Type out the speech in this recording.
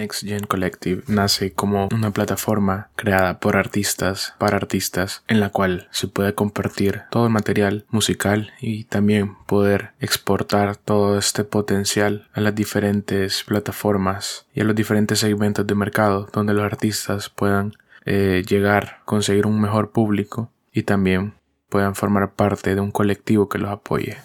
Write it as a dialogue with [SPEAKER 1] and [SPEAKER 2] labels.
[SPEAKER 1] Next Gen Collective nace como una plataforma creada por artistas para artistas en la cual se puede compartir todo el material musical y también poder exportar todo este potencial a las diferentes plataformas y a los diferentes segmentos de mercado donde los artistas puedan eh, llegar, conseguir un mejor público y también puedan formar parte de un colectivo que los apoye.